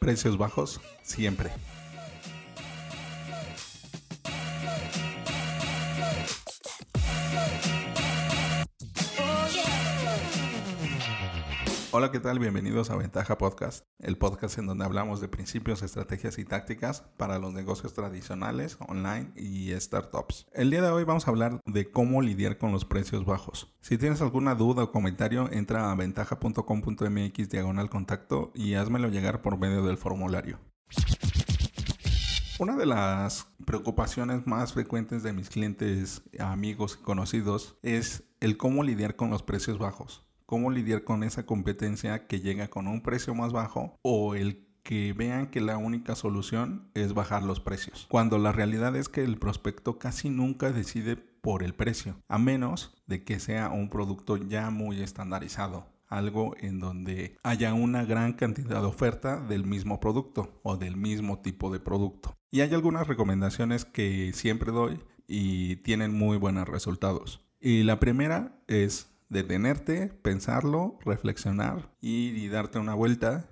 Precios bajos siempre. Hola, ¿qué tal? Bienvenidos a Ventaja Podcast, el podcast en donde hablamos de principios, estrategias y tácticas para los negocios tradicionales, online y startups. El día de hoy vamos a hablar de cómo lidiar con los precios bajos. Si tienes alguna duda o comentario, entra a ventaja.com.mx diagonal contacto y házmelo llegar por medio del formulario. Una de las preocupaciones más frecuentes de mis clientes, amigos y conocidos es el cómo lidiar con los precios bajos cómo lidiar con esa competencia que llega con un precio más bajo o el que vean que la única solución es bajar los precios, cuando la realidad es que el prospecto casi nunca decide por el precio, a menos de que sea un producto ya muy estandarizado, algo en donde haya una gran cantidad de oferta del mismo producto o del mismo tipo de producto. Y hay algunas recomendaciones que siempre doy y tienen muy buenos resultados. Y la primera es detenerte, pensarlo, reflexionar y, darte una vuelta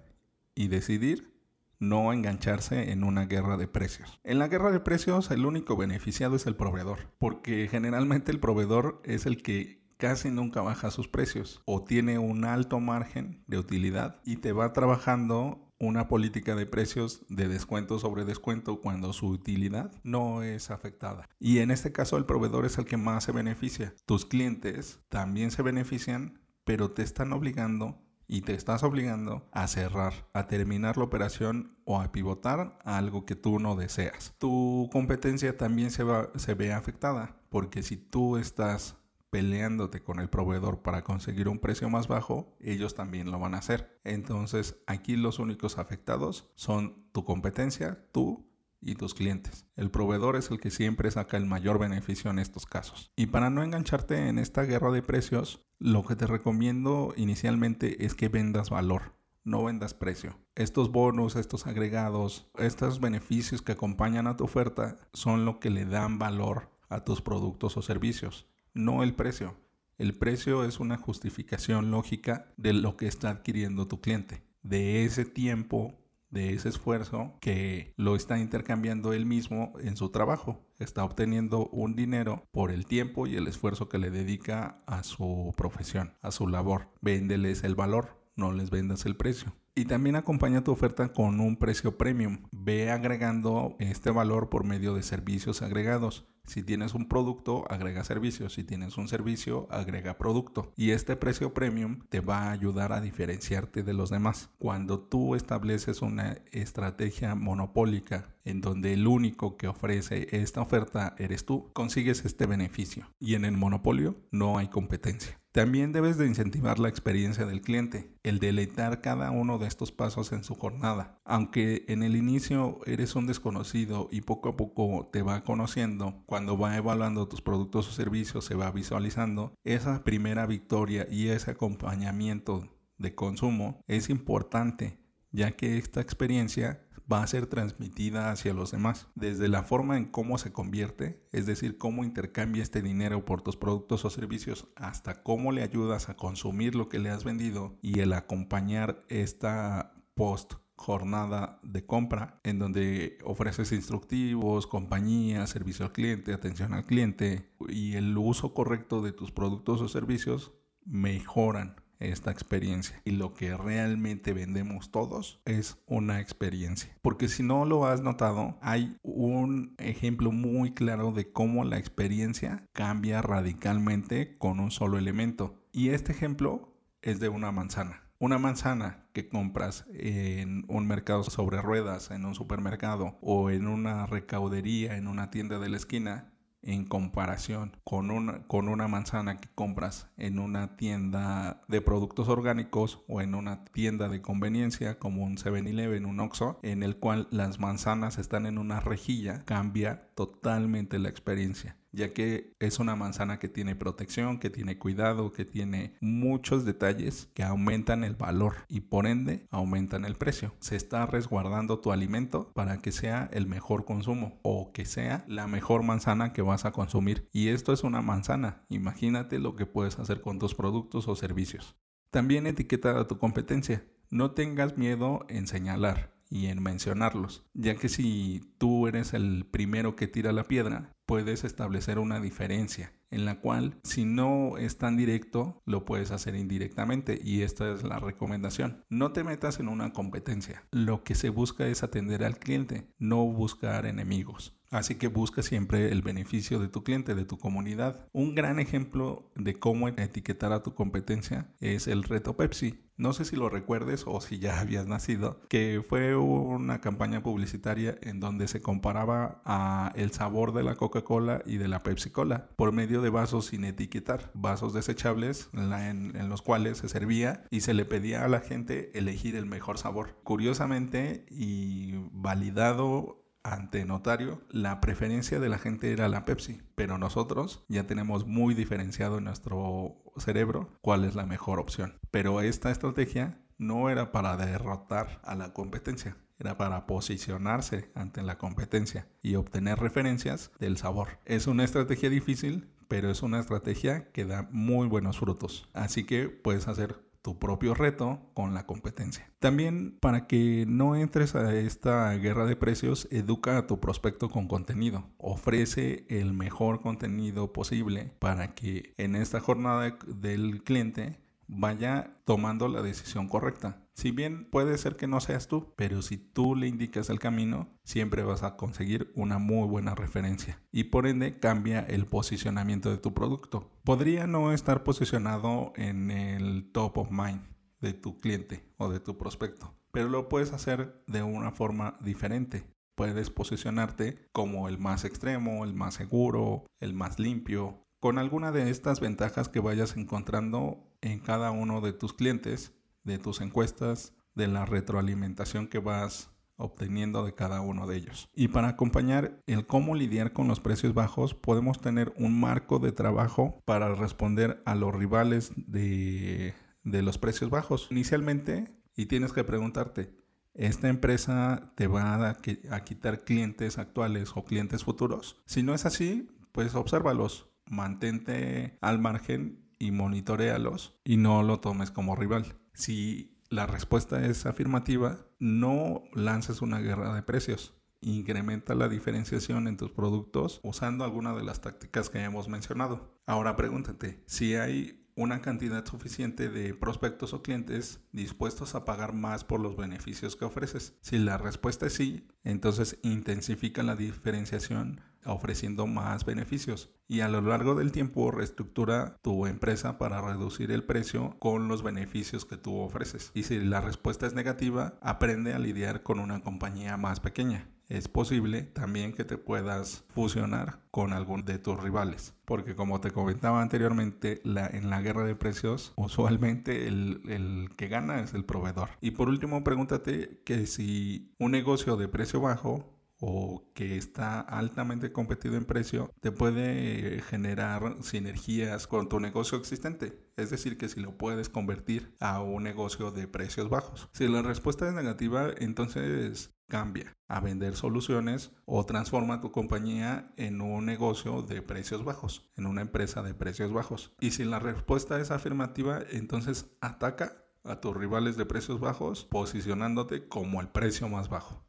y decidir no engancharse en una guerra de precios. En la guerra de precios el único beneficiado es el proveedor, porque generalmente el proveedor es el que casi nunca baja sus precios o tiene un alto margen de utilidad y te va trabajando una política de precios de descuento sobre descuento cuando su utilidad no es afectada. Y en este caso el proveedor es el que más se beneficia. Tus clientes también se benefician, pero te están obligando y te estás obligando a cerrar, a terminar la operación o a pivotar a algo que tú no deseas. Tu competencia también se, se ve afectada porque si tú estás peleándote con el proveedor para conseguir un precio más bajo, ellos también lo van a hacer. Entonces aquí los únicos afectados son tu competencia, tú y tus clientes. El proveedor es el que siempre saca el mayor beneficio en estos casos. Y para no engancharte en esta guerra de precios, lo que te recomiendo inicialmente es que vendas valor. No vendas precio. Estos bonos, estos agregados, estos beneficios que acompañan a tu oferta son lo que le dan valor a tus productos o servicios no el precio. El precio es una justificación lógica de lo que está adquiriendo tu cliente, de ese tiempo, de ese esfuerzo que lo está intercambiando él mismo en su trabajo. Está obteniendo un dinero por el tiempo y el esfuerzo que le dedica a su profesión, a su labor. Véndeles el valor, no les vendas el precio. Y también acompaña tu oferta con un precio premium. Ve agregando este valor por medio de servicios agregados. Si tienes un producto, agrega servicios. Si tienes un servicio, agrega producto. Y este precio premium te va a ayudar a diferenciarte de los demás. Cuando tú estableces una estrategia monopólica en donde el único que ofrece esta oferta eres tú, consigues este beneficio. Y en el monopolio no hay competencia. También debes de incentivar la experiencia del cliente, el deleitar cada uno de estos pasos en su jornada. Aunque en el inicio eres un desconocido y poco a poco te va conociendo, cuando va evaluando tus productos o servicios se va visualizando, esa primera victoria y ese acompañamiento de consumo es importante, ya que esta experiencia va a ser transmitida hacia los demás, desde la forma en cómo se convierte, es decir, cómo intercambia este dinero por tus productos o servicios, hasta cómo le ayudas a consumir lo que le has vendido y el acompañar esta post jornada de compra en donde ofreces instructivos, compañía, servicio al cliente, atención al cliente y el uso correcto de tus productos o servicios mejoran esta experiencia. Y lo que realmente vendemos todos es una experiencia. Porque si no lo has notado, hay un ejemplo muy claro de cómo la experiencia cambia radicalmente con un solo elemento. Y este ejemplo es de una manzana. Una manzana que compras en un mercado sobre ruedas, en un supermercado o en una recaudería, en una tienda de la esquina, en comparación con una, con una manzana que compras en una tienda de productos orgánicos o en una tienda de conveniencia como un 7-Eleven, un Oxxo, en el cual las manzanas están en una rejilla, cambia totalmente la experiencia ya que es una manzana que tiene protección, que tiene cuidado, que tiene muchos detalles que aumentan el valor y por ende aumentan el precio. Se está resguardando tu alimento para que sea el mejor consumo o que sea la mejor manzana que vas a consumir. Y esto es una manzana. Imagínate lo que puedes hacer con tus productos o servicios. También etiqueta a tu competencia. No tengas miedo en señalar y en mencionarlos, ya que si tú eres el primero que tira la piedra, puedes establecer una diferencia en la cual si no es tan directo, lo puedes hacer indirectamente y esta es la recomendación. No te metas en una competencia. Lo que se busca es atender al cliente, no buscar enemigos. Así que busca siempre el beneficio de tu cliente, de tu comunidad. Un gran ejemplo de cómo etiquetar a tu competencia es el reto Pepsi. No sé si lo recuerdes o si ya habías nacido, que fue una campaña publicitaria en donde se comparaba a el sabor de la Coca-Cola y de la Pepsi-Cola por medio de vasos sin etiquetar, vasos desechables en, en los cuales se servía y se le pedía a la gente elegir el mejor sabor. Curiosamente y validado ante notario, la preferencia de la gente era la Pepsi, pero nosotros ya tenemos muy diferenciado en nuestro cerebro cuál es la mejor opción. Pero esta estrategia no era para derrotar a la competencia, era para posicionarse ante la competencia y obtener referencias del sabor. Es una estrategia difícil, pero es una estrategia que da muy buenos frutos. Así que puedes hacer tu propio reto con la competencia. También para que no entres a esta guerra de precios, educa a tu prospecto con contenido. Ofrece el mejor contenido posible para que en esta jornada del cliente vaya tomando la decisión correcta. Si bien puede ser que no seas tú, pero si tú le indicas el camino, siempre vas a conseguir una muy buena referencia y por ende cambia el posicionamiento de tu producto. Podría no estar posicionado en el top of mind de tu cliente o de tu prospecto, pero lo puedes hacer de una forma diferente. Puedes posicionarte como el más extremo, el más seguro, el más limpio, con alguna de estas ventajas que vayas encontrando en cada uno de tus clientes, de tus encuestas, de la retroalimentación que vas obteniendo de cada uno de ellos. Y para acompañar el cómo lidiar con los precios bajos, podemos tener un marco de trabajo para responder a los rivales de, los precios bajos. Inicialmente, y tienes que preguntarte, ¿esta empresa te va a, a quitar clientes actuales o clientes futuros? Si no es así, pues obsérvalos mantente al margen y monitorealos y no lo tomes como rival. Si la respuesta es afirmativa, no lances una guerra de precios. Incrementa la diferenciación en tus productos usando alguna de las tácticas que hemos mencionado. Ahora pregúntate, si hay una cantidad suficiente de prospectos o clientes dispuestos a pagar más por los beneficios que ofreces. Si la respuesta es sí, entonces intensifica la diferenciación ofreciendo más beneficios y a lo largo del tiempo reestructura tu empresa para reducir el precio con los beneficios que tú ofreces. Y si la respuesta es negativa, aprende a lidiar con una compañía más pequeña es posible también que te puedas fusionar con algún de tus rivales. Porque como te comentaba anteriormente, en la guerra de precios, usualmente el que gana es el proveedor. Y por último, pregúntate que si un negocio de precio bajo o que está altamente competido en precio, te puede generar sinergias con tu negocio existente. Es decir, que si lo puedes convertir a un negocio de precios bajos. Si la respuesta es negativa, entonces cambia a vender soluciones o transforma tu compañía en un negocio de precios bajos, en una empresa de precios bajos. Y si la respuesta es afirmativa, entonces ataca a tus rivales de precios bajos posicionándote como el precio más bajo.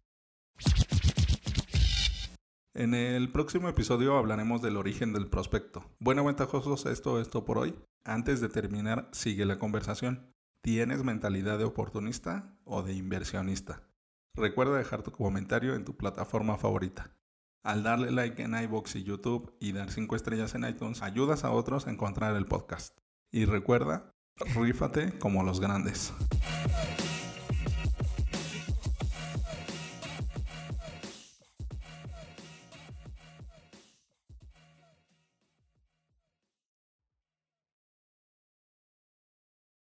En el próximo episodio hablaremos del origen del prospecto. Bueno, ventajosos, esto esto por hoy. Antes de terminar, sigue la conversación. ¿Tienes mentalidad de oportunista o de inversionista? Recuerda dejar tu comentario en tu plataforma favorita. Al darle like en iBox y YouTube y dar 5 estrellas en iTunes, ayudas a otros a encontrar el podcast. Y recuerda, rífate como los grandes.